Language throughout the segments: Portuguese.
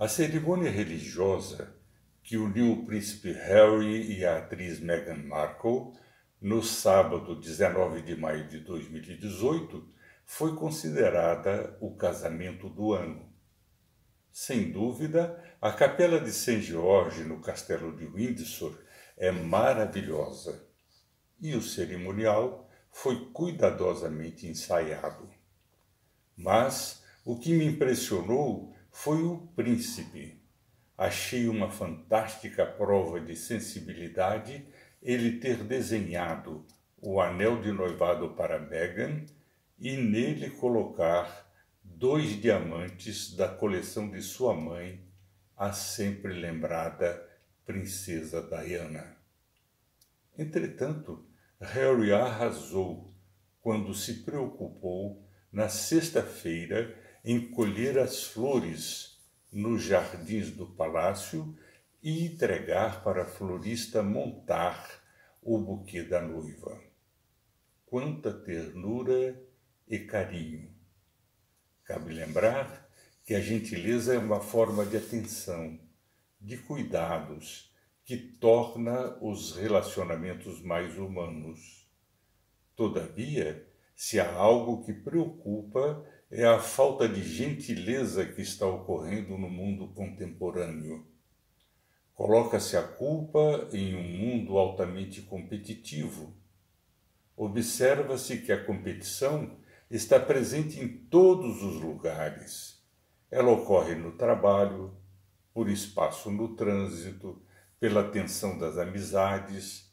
A cerimônia religiosa que uniu o príncipe Harry e a atriz Meghan Markle no sábado 19 de maio de 2018 foi considerada o casamento do ano. Sem dúvida, a capela de St. George no castelo de Windsor é maravilhosa e o cerimonial foi cuidadosamente ensaiado. Mas o que me impressionou foi o príncipe. Achei uma fantástica prova de sensibilidade ele ter desenhado o anel de noivado para Meghan e nele colocar dois diamantes da coleção de sua mãe, a sempre lembrada Princesa Diana. Entretanto, Harry arrasou quando se preocupou na sexta-feira em colher as flores nos jardins do palácio e entregar para a florista montar o buquê da noiva. Quanta ternura e carinho! Cabe lembrar que a gentileza é uma forma de atenção, de cuidados, que torna os relacionamentos mais humanos. Todavia, se há algo que preocupa, é a falta de gentileza que está ocorrendo no mundo contemporâneo. Coloca-se a culpa em um mundo altamente competitivo. Observa-se que a competição está presente em todos os lugares. Ela ocorre no trabalho, por espaço no trânsito, pela tensão das amizades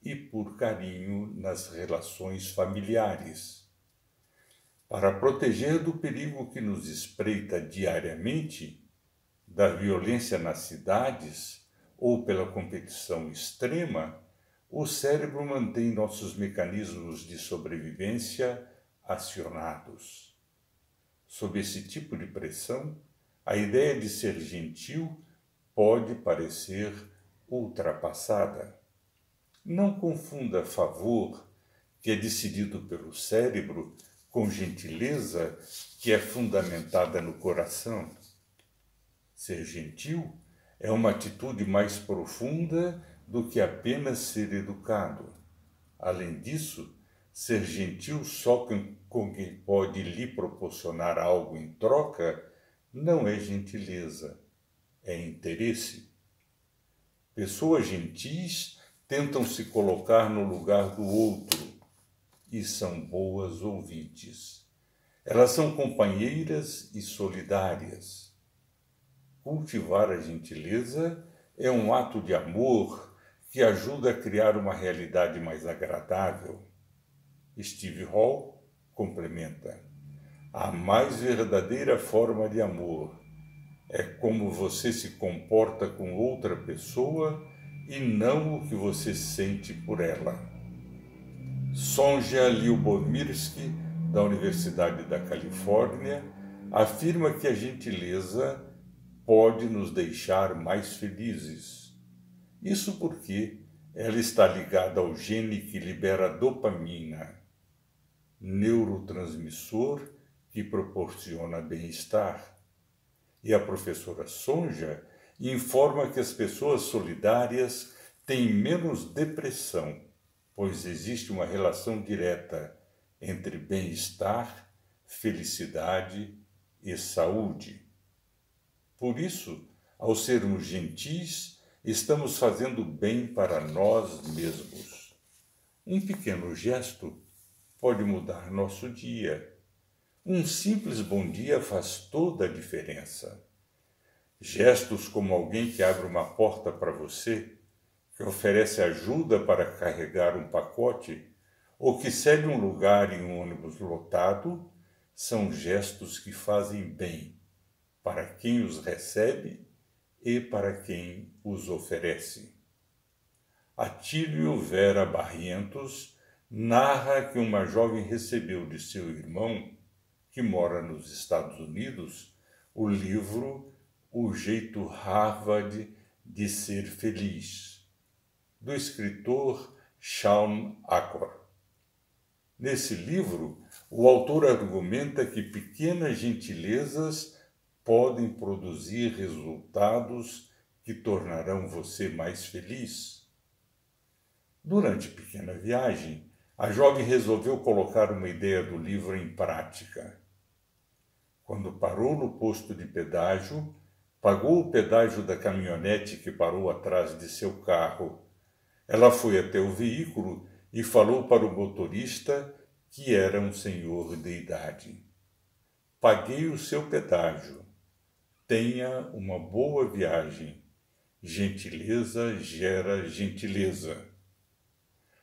e por carinho nas relações familiares. Para proteger do perigo que nos espreita diariamente, da violência nas cidades ou pela competição extrema, o cérebro mantém nossos mecanismos de sobrevivência acionados. Sob esse tipo de pressão, a ideia de ser gentil pode parecer ultrapassada. Não confunda favor, que é decidido pelo cérebro, com gentileza, que é fundamentada no coração. Ser gentil é uma atitude mais profunda do que apenas ser educado. Além disso, ser gentil só com quem pode lhe proporcionar algo em troca não é gentileza, é interesse. Pessoas gentis tentam se colocar no lugar do outro e são boas ouvintes. Elas são companheiras e solidárias. Cultivar a gentileza é um ato de amor que ajuda a criar uma realidade mais agradável. Steve Hall complementa: a mais verdadeira forma de amor é como você se comporta com outra pessoa e não o que você sente por ela. Sonja Lyubomirsky, da Universidade da Califórnia, afirma que a gentileza pode nos deixar mais felizes. Isso porque ela está ligada ao gene que libera dopamina, neurotransmissor que proporciona bem-estar. E a professora Sonja informa que as pessoas solidárias têm menos depressão, pois existe uma relação direta entre bem-estar, felicidade e saúde. Por isso, ao sermos gentis, estamos fazendo bem para nós mesmos. Um pequeno gesto pode mudar nosso dia um simples bom dia faz toda a diferença. Gestos como alguém que abre uma porta para você, que oferece ajuda para carregar um pacote ou que cede um lugar em um ônibus lotado, são gestos que fazem bem para quem os recebe e para quem os oferece. Atílio Vera Barrientos narra que uma jovem recebeu de seu irmão que mora nos Estados Unidos, o livro O Jeito Harvard de Ser Feliz, do escritor Sean Acor. Nesse livro, o autor argumenta que pequenas gentilezas podem produzir resultados que tornarão você mais feliz. Durante pequena viagem, a jovem resolveu colocar uma ideia do livro em prática. Quando parou no posto de pedágio, pagou o pedágio da caminhonete que parou atrás de seu carro. Ela foi até o veículo e falou para o motorista que era um senhor de idade. Paguei o seu pedágio. Tenha uma boa viagem. Gentileza gera gentileza.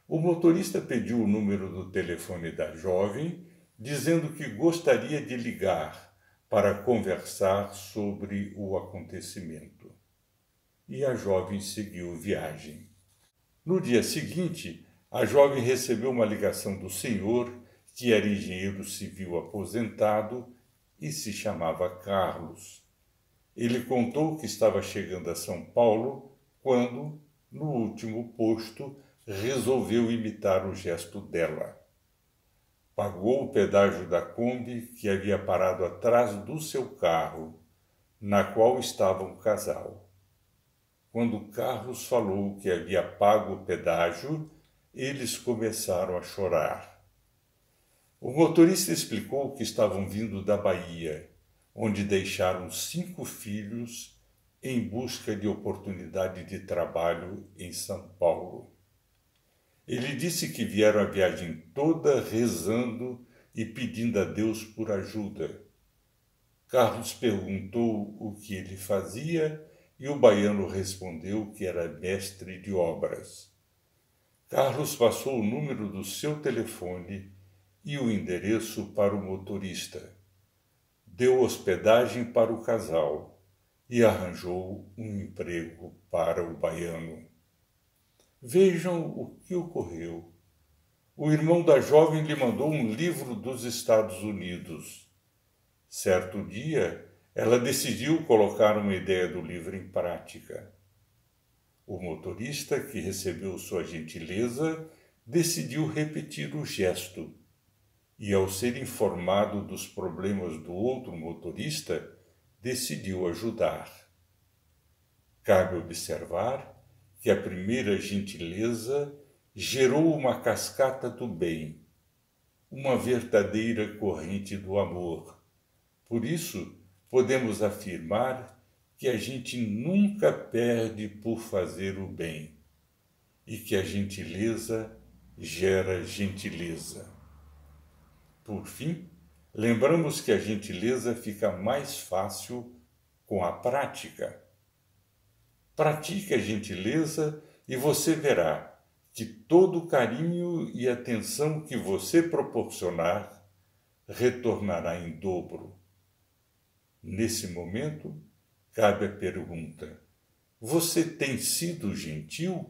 O motorista pediu o número do telefone da jovem, dizendo que gostaria de ligar para conversar sobre o acontecimento. E a jovem seguiu viagem. No dia seguinte, a jovem recebeu uma ligação do senhor, que era engenheiro civil aposentado e se chamava Carlos. Ele contou que estava chegando a São Paulo quando, no último posto, resolveu imitar o gesto dela. Pagou o pedágio da Kombi que havia parado atrás do seu carro, na qual estava um casal. Quando Carlos falou que havia pago o pedágio, eles começaram a chorar. O motorista explicou que estavam vindo da Bahia, onde deixaram cinco filhos em busca de oportunidade de trabalho em São Paulo. Ele disse que vieram a viagem toda rezando e pedindo a Deus por ajuda. Carlos perguntou o que ele fazia e o baiano respondeu que era mestre de obras. Carlos passou o número do seu telefone e o endereço para o motorista. Deu hospedagem para o casal e arranjou um emprego para o baiano. Vejam o que ocorreu. O irmão da jovem lhe mandou um livro dos Estados Unidos. Certo dia, ela decidiu colocar uma ideia do livro em prática. O motorista, que recebeu sua gentileza, decidiu repetir o gesto. E, ao ser informado dos problemas do outro motorista, decidiu ajudar. Cabe observar que a primeira gentileza gerou uma cascata do bem, uma verdadeira corrente do amor. Por isso, podemos afirmar que a gente nunca perde por fazer o bem e que a gentileza gera gentileza. Por fim, lembramos que a gentileza fica mais fácil com a prática. Pratique a gentileza e você verá que todo o carinho e atenção que você proporcionar retornará em dobro. Nesse momento, cabe a pergunta: você tem sido gentil?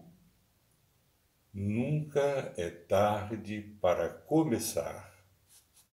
Nunca é tarde para começar.